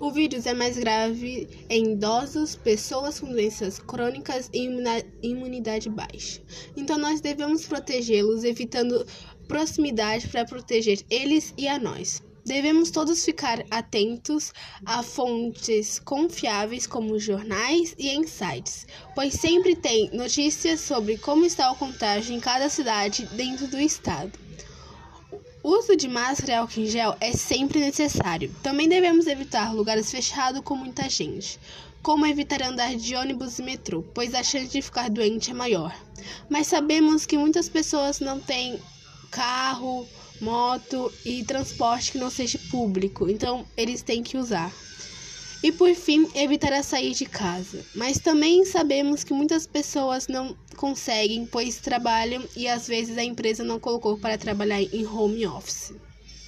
O vírus é mais grave em idosos, pessoas com doenças crônicas e imunidade baixa. Então, nós devemos protegê-los, evitando proximidade para proteger eles e a nós. Devemos todos ficar atentos a fontes confiáveis como jornais e insights, pois sempre tem notícias sobre como está o contágio em cada cidade dentro do estado. O uso de máscara e álcool em gel é sempre necessário. Também devemos evitar lugares fechados com muita gente, como evitar andar de ônibus e metrô, pois a chance de ficar doente é maior. Mas sabemos que muitas pessoas não têm carro, moto e transporte que não seja público, então eles têm que usar. E por fim, evitar a sair de casa. Mas também sabemos que muitas pessoas não conseguem, pois trabalham e às vezes a empresa não colocou para trabalhar em home office.